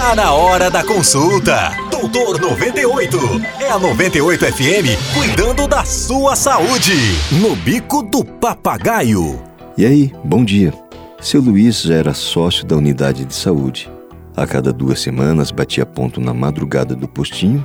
Tá na hora da consulta. Doutor 98. É a 98 FM cuidando da sua saúde. No bico do papagaio. E aí, bom dia. Seu Luiz era sócio da unidade de saúde. A cada duas semanas batia ponto na madrugada do postinho,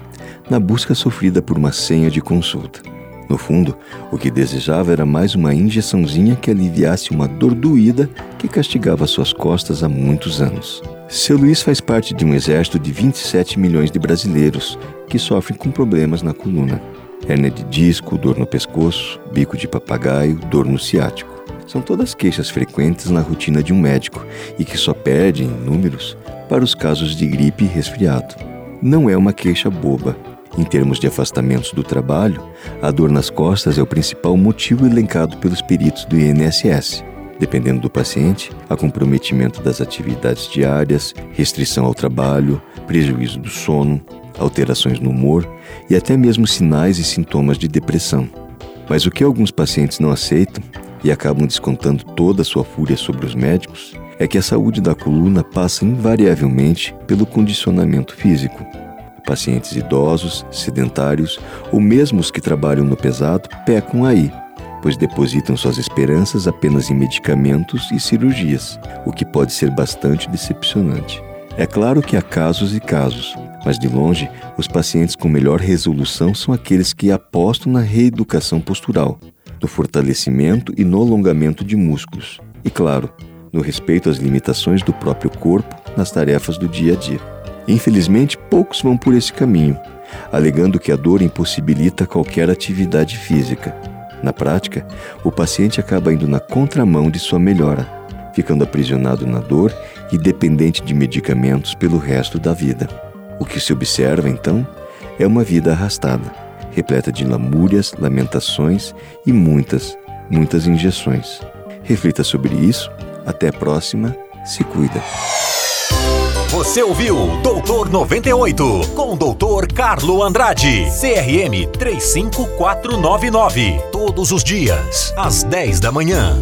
na busca sofrida por uma senha de consulta. No fundo, o que desejava era mais uma injeçãozinha que aliviasse uma dor doída que castigava suas costas há muitos anos. Seu Luiz faz parte de um exército de 27 milhões de brasileiros que sofrem com problemas na coluna. Hérnia de disco, dor no pescoço, bico de papagaio, dor no ciático. São todas queixas frequentes na rotina de um médico e que só perdem em números para os casos de gripe e resfriado. Não é uma queixa boba. Em termos de afastamentos do trabalho, a dor nas costas é o principal motivo elencado pelos peritos do INSS. Dependendo do paciente, há comprometimento das atividades diárias, restrição ao trabalho, prejuízo do sono, alterações no humor e até mesmo sinais e sintomas de depressão. Mas o que alguns pacientes não aceitam e acabam descontando toda a sua fúria sobre os médicos é que a saúde da coluna passa invariavelmente pelo condicionamento físico. Pacientes idosos, sedentários ou mesmo os que trabalham no pesado pecam aí pois depositam suas esperanças apenas em medicamentos e cirurgias, o que pode ser bastante decepcionante. É claro que há casos e casos, mas de longe, os pacientes com melhor resolução são aqueles que apostam na reeducação postural, no fortalecimento e no alongamento de músculos, e claro, no respeito às limitações do próprio corpo nas tarefas do dia a dia. Infelizmente, poucos vão por esse caminho, alegando que a dor impossibilita qualquer atividade física na prática, o paciente acaba indo na contramão de sua melhora, ficando aprisionado na dor e dependente de medicamentos pelo resto da vida. O que se observa, então, é uma vida arrastada, repleta de lamúrias, lamentações e muitas, muitas injeções. Reflita sobre isso. Até a próxima. Se cuida. Você ouviu Doutor 98 com o Doutor Carlo Andrade, CRM 35499. Todos os dias, às 10 da manhã.